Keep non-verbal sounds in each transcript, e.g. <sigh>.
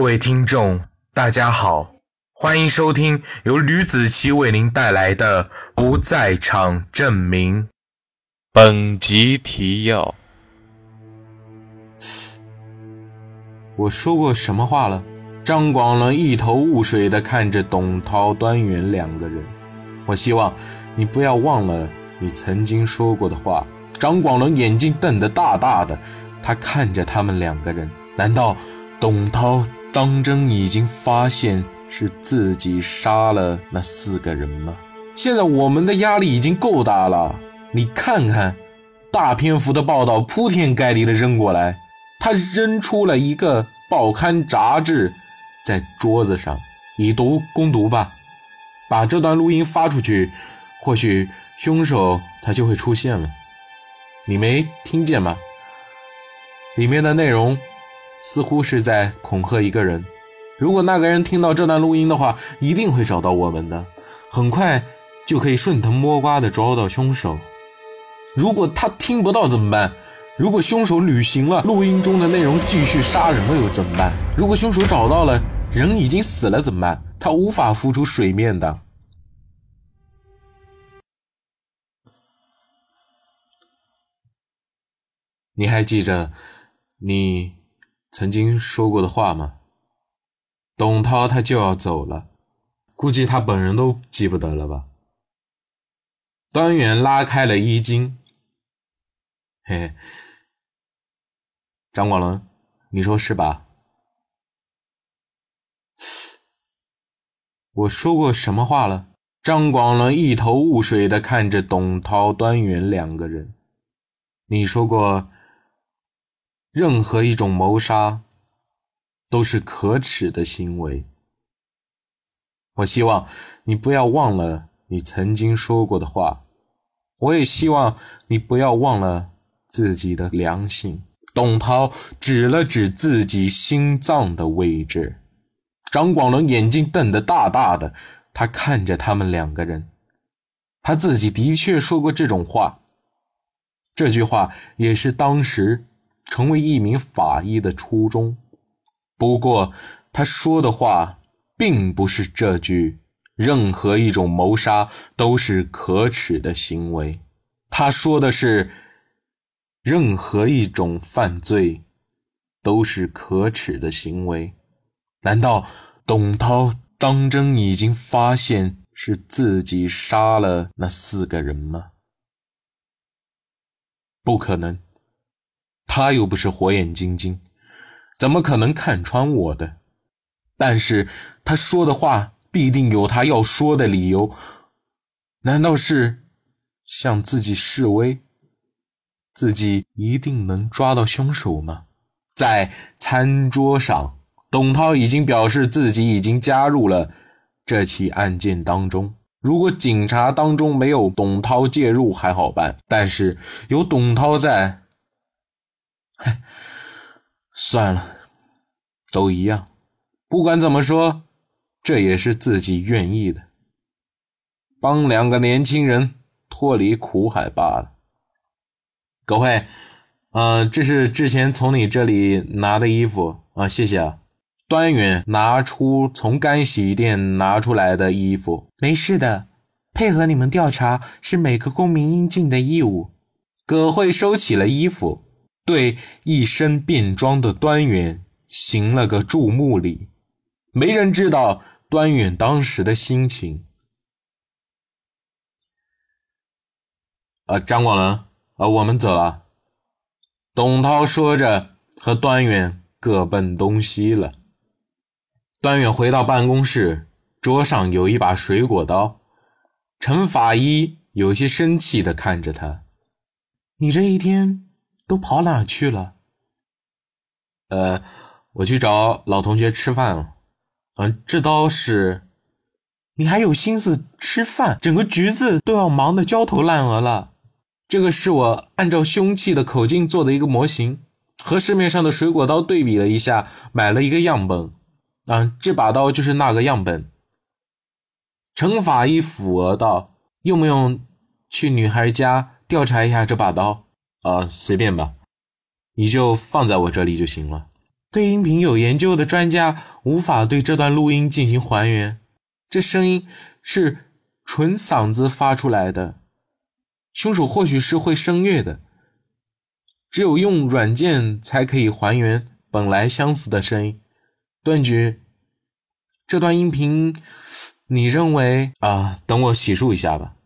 各位听众，大家好，欢迎收听由吕子奇为您带来的《不在场证明》。本集提要：我说过什么话了？张广伦一头雾水地看着董涛、端远两个人。我希望你不要忘了你曾经说过的话。张广伦眼睛瞪得大大的，他看着他们两个人。难道董涛？当真已经发现是自己杀了那四个人吗？现在我们的压力已经够大了。你看看，大篇幅的报道铺天盖地的扔过来，他扔出了一个报刊杂志，在桌子上，以毒攻毒吧。把这段录音发出去，或许凶手他就会出现了。你没听见吗？里面的内容。似乎是在恐吓一个人。如果那个人听到这段录音的话，一定会找到我们的，很快就可以顺藤摸瓜的抓到凶手。如果他听不到怎么办？如果凶手履行了录音中的内容，继续杀人了又怎么办？如果凶手找到了人已经死了怎么办？他无法浮出水面的。你还记着你？曾经说过的话吗？董涛他就要走了，估计他本人都记不得了吧。端远拉开了衣襟，嘿嘿，张广伦，你说是吧？我说过什么话了？张广伦一头雾水的看着董涛、端远两个人，你说过。任何一种谋杀都是可耻的行为。我希望你不要忘了你曾经说过的话。我也希望你不要忘了自己的良心。董涛指了指自己心脏的位置。张广伦眼睛瞪得大大的，他看着他们两个人。他自己的确说过这种话。这句话也是当时。成为一名法医的初衷。不过，他说的话并不是这句“任何一种谋杀都是可耻的行为”。他说的是“任何一种犯罪都是可耻的行为”。难道董涛当真已经发现是自己杀了那四个人吗？不可能。他又不是火眼金睛，怎么可能看穿我的？但是他说的话必定有他要说的理由。难道是向自己示威？自己一定能抓到凶手吗？在餐桌上，董涛已经表示自己已经加入了这起案件当中。如果警察当中没有董涛介入还好办，但是有董涛在。<laughs> 算了，都一样。不管怎么说，这也是自己愿意的，帮两个年轻人脱离苦海罢了。葛慧，呃，这是之前从你这里拿的衣服啊，谢谢啊。端远拿出从干洗店拿出来的衣服，没事的，配合你们调查是每个公民应尽的义务。葛慧收起了衣服。对一身便装的端远行了个注目礼，没人知道端远当时的心情。啊，张广伦，啊，我们走了。董涛说着，和端远各奔东西了。端远回到办公室，桌上有一把水果刀。陈法医有些生气的看着他：“你这一天……”都跑哪去了？呃，我去找老同学吃饭了。嗯，这刀是……你还有心思吃饭？整个局子都要忙得焦头烂额了。这个是我按照凶器的口径做的一个模型，和市面上的水果刀对比了一下，买了一个样本。啊，这把刀就是那个样本。程法医抚额道：“用不用去女孩家调查一下这把刀？”啊，随便吧，你就放在我这里就行了。对音频有研究的专家无法对这段录音进行还原。这声音是纯嗓子发出来的，凶手或许是会声乐的，只有用软件才可以还原本来相似的声音。段局，这段音频，你认为啊？等我洗漱一下吧，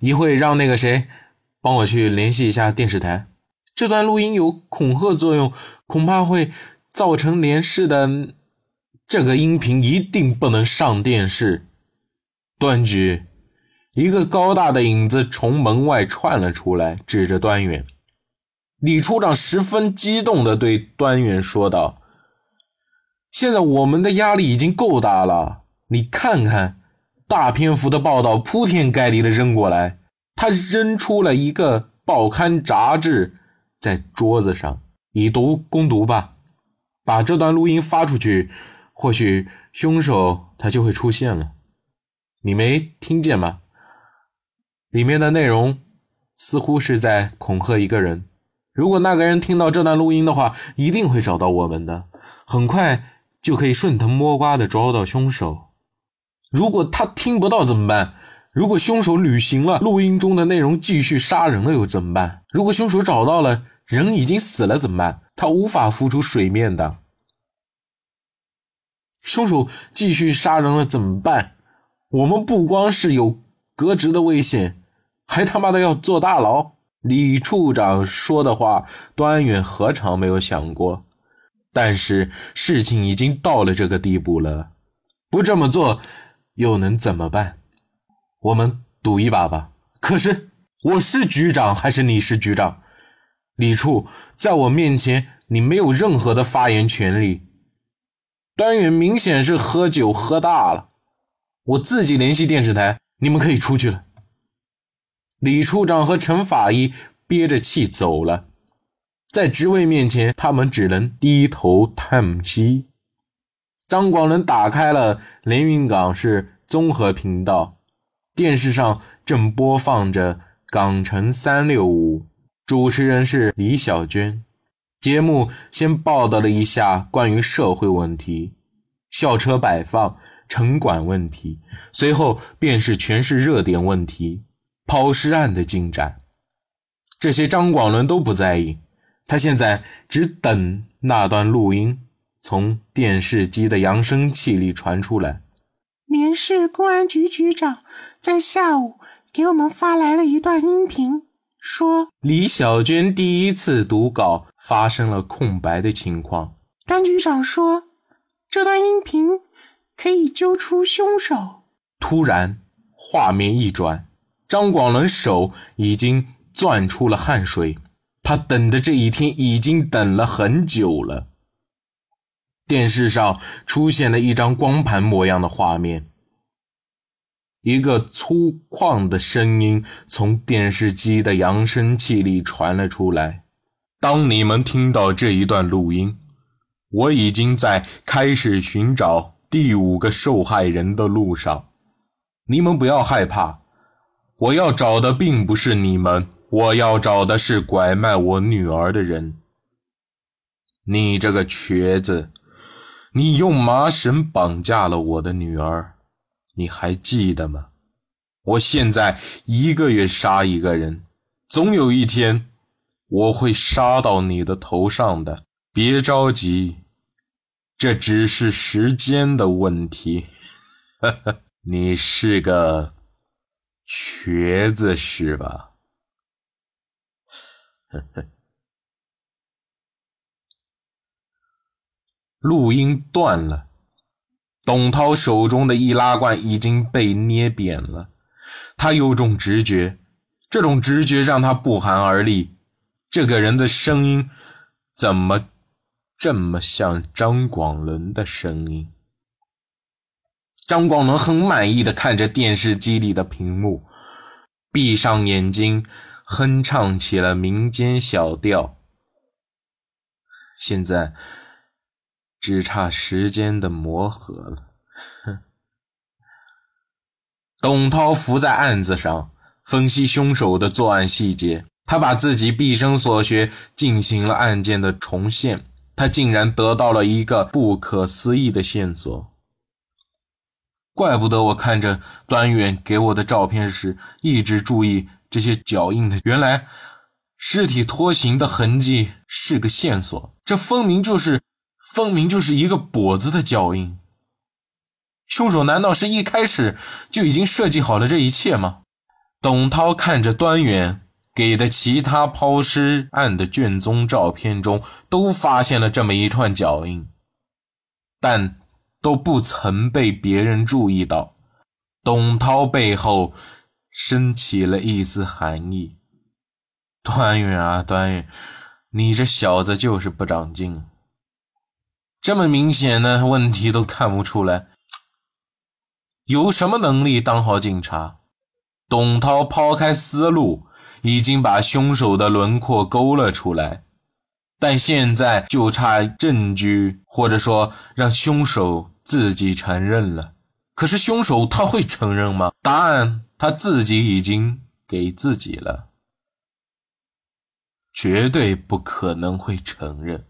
一会让那个谁帮我去联系一下电视台。这段录音有恐吓作用，恐怕会造成连视的。这个音频一定不能上电视。段局，一个高大的影子从门外窜了出来，指着端远。李处长十分激动地对端远说道：“现在我们的压力已经够大了，你看看，大篇幅的报道铺天盖地的扔过来。”他扔出了一个报刊杂志。在桌子上，以毒攻毒吧，把这段录音发出去，或许凶手他就会出现了。你没听见吗？里面的内容似乎是在恐吓一个人。如果那个人听到这段录音的话，一定会找到我们的，很快就可以顺藤摸瓜的抓到凶手。如果他听不到怎么办？如果凶手履行了录音中的内容，继续杀人了又怎么办？如果凶手找到了？人已经死了怎么办？他无法浮出水面的。凶手继续杀人了怎么办？我们不光是有革职的危险，还他妈的要坐大牢。李处长说的话，端远何尝没有想过？但是事情已经到了这个地步了，不这么做又能怎么办？我们赌一把吧。可是我是局长还是你是局长？李处，在我面前，你没有任何的发言权利。端远明显是喝酒喝大了，我自己联系电视台，你们可以出去了。李处长和陈法医憋着气走了，在职位面前，他们只能低头叹息。张广伦打开了连云港市综合频道，电视上正播放着港城三六五。主持人是李小娟，节目先报道了一下关于社会问题、校车摆放、城管问题，随后便是全市热点问题、抛尸案的进展。这些张广伦都不在意，他现在只等那段录音从电视机的扬声器里传出来。连市公安局局长在下午给我们发来了一段音频。说李小娟第一次读稿发生了空白的情况。张局长说，这段音频可以揪出凶手。突然，画面一转，张广伦手已经攥出了汗水。他等的这一天已经等了很久了。电视上出现了一张光盘模样的画面。一个粗犷的声音从电视机的扬声器里传了出来：“当你们听到这一段录音，我已经在开始寻找第五个受害人的路上。你们不要害怕，我要找的并不是你们，我要找的是拐卖我女儿的人。你这个瘸子，你用麻绳绑架了我的女儿。”你还记得吗？我现在一个月杀一个人，总有一天我会杀到你的头上的。别着急，这只是时间的问题。<laughs> 你是个瘸子是吧？呵 <laughs> 呵录音断了。董涛手中的易拉罐已经被捏扁了，他有种直觉，这种直觉让他不寒而栗。这个人的声音怎么这么像张广伦的声音？张广伦很满意的看着电视机里的屏幕，闭上眼睛，哼唱起了民间小调。现在。只差时间的磨合了。董涛伏在案子上，分析凶手的作案细节。他把自己毕生所学进行了案件的重现。他竟然得到了一个不可思议的线索。怪不得我看着端远给我的照片时，一直注意这些脚印的。原来，尸体拖行的痕迹是个线索。这分明就是，分明就是一个跛子的脚印。凶手难道是一开始就已经设计好了这一切吗？董涛看着端远给的其他抛尸案的卷宗照片中，都发现了这么一串脚印，但。都不曾被别人注意到，董涛背后升起了一丝寒意。端远啊，端远，你这小子就是不长进，这么明显的问题都看不出来，有什么能力当好警察？董涛抛开思路，已经把凶手的轮廓勾了出来。但现在就差证据，或者说让凶手自己承认了。可是凶手他会承认吗？答案他自己已经给自己了，绝对不可能会承认。